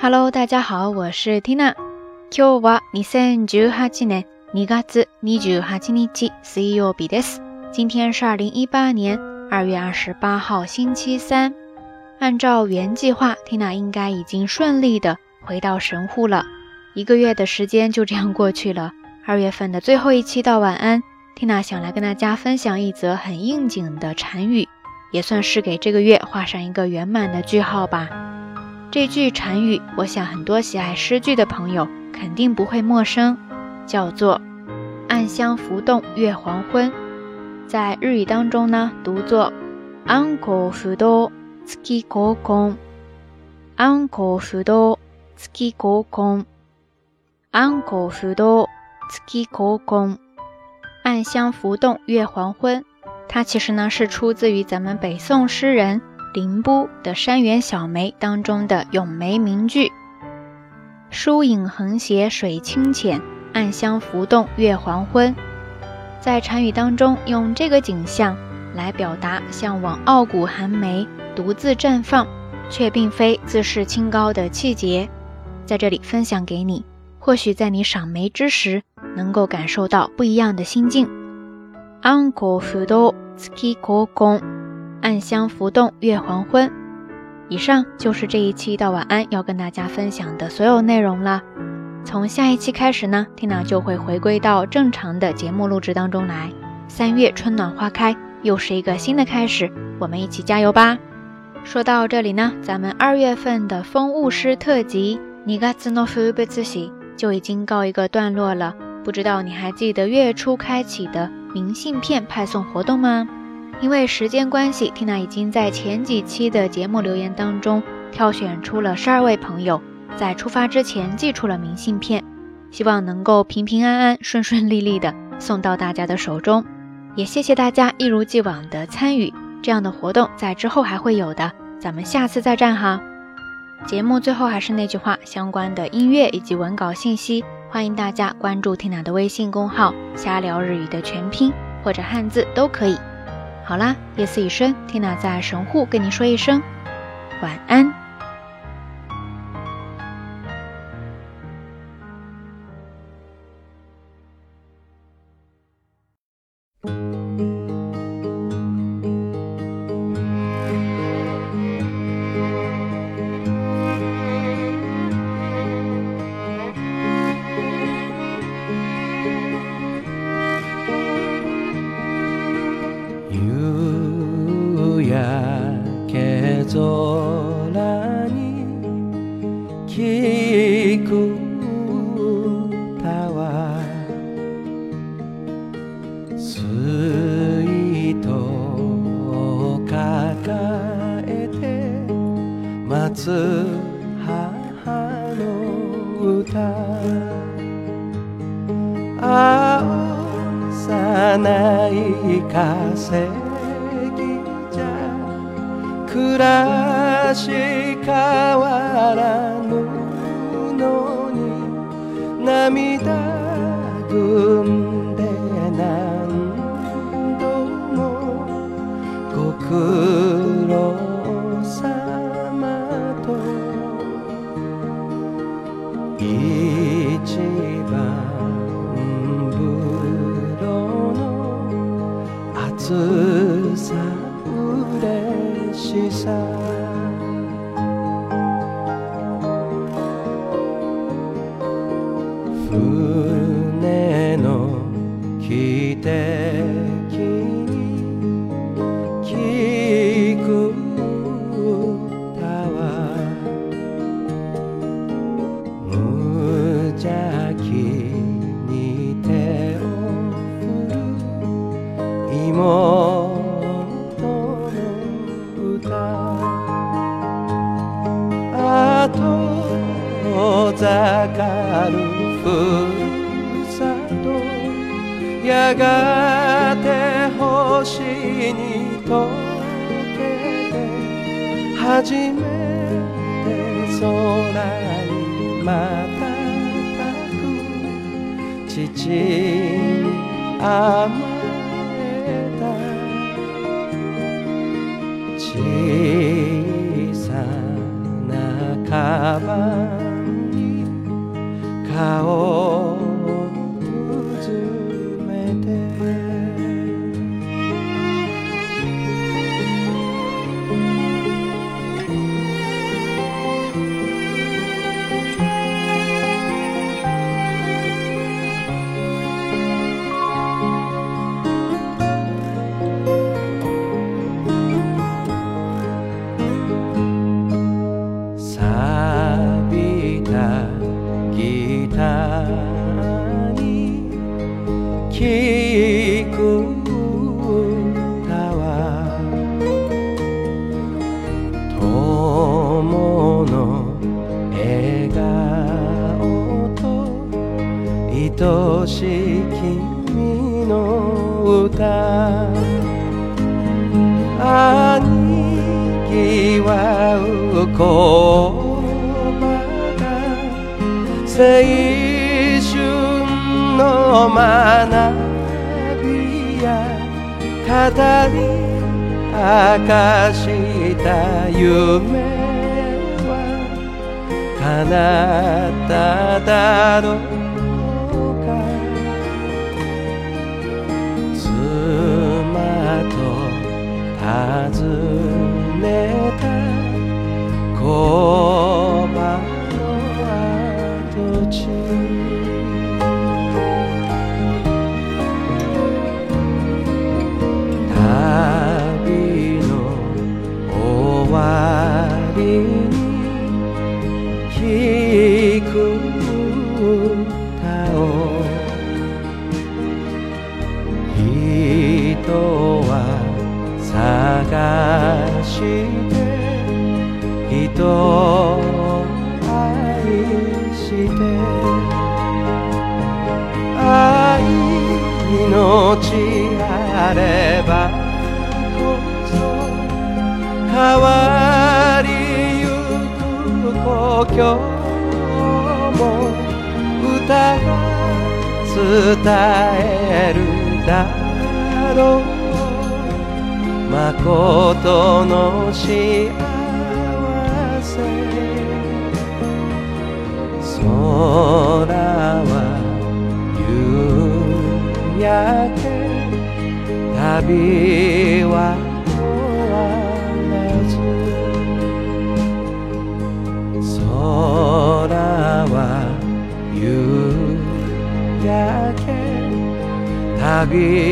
Hello，大家好，我是 Tina。今日は二千十八年二月二十八日水曜日です。今天是二零一八年二月二十八号星期三。按照原计划，Tina 应该已经顺利的回到神户了。一个月的时间就这样过去了。二月份的最后一期到晚安，Tina 想来跟大家分享一则很应景的禅语，也算是给这个月画上一个圆满的句号吧。这句禅语，我想很多喜爱诗句的朋友肯定不会陌生，叫做“暗香浮动月黄昏”。在日语当中呢，读作 u n k o fudo tsuki koukon”。anko fudo tsuki koukon。anko fudo tsuki koukon。暗香浮动月黄昏，它其实呢是出自于咱们北宋诗人。林波的《山园小梅》当中的咏梅名句：“疏影横斜水清浅，暗香浮动月黄昏。”在禅语当中，用这个景象来表达向往傲骨寒梅独自绽放，却并非自恃清高的气节。在这里分享给你，或许在你赏梅之时，能够感受到不一样的心境。Tsuki 浮 o 月 o n 暗香浮动，月黄昏。以上就是这一期到晚安要跟大家分享的所有内容了。从下一期开始呢，n a 就会回归到正常的节目录制当中来。三月春暖花开，又是一个新的开始，我们一起加油吧。说到这里呢，咱们二月份的风物诗特辑《尼加兹诺夫贝兹喜》就已经告一个段落了。不知道你还记得月初开启的明信片派送活动吗？因为时间关系，缇娜已经在前几期的节目留言当中挑选出了十二位朋友，在出发之前寄出了明信片，希望能够平平安安、顺顺利利的送到大家的手中。也谢谢大家一如既往的参与，这样的活动在之后还会有的，咱们下次再战哈。节目最后还是那句话，相关的音乐以及文稿信息，欢迎大家关注缇娜的微信公号“瞎聊日语”的全拼或者汉字都可以。好啦，夜色已深缇娜在神户跟你说一声晚安。空に聞く歌は水筒を抱えて待つ母の歌青さない風暮らし変わらぬのに涙ぐんで何度も極と遠ざかるふるさとやがて星に溶けて初めて空にまた瞬く父に甘 Kawan ni kau し君の歌兄貴はうこまだ青春の学びや語り明かした夢は叶っただろう妻と尋ねあれば変わりゆく故郷も歌が伝えるだろう誠の幸せ空は夕焼け 나비와 보아내주 소라와 유약해 나비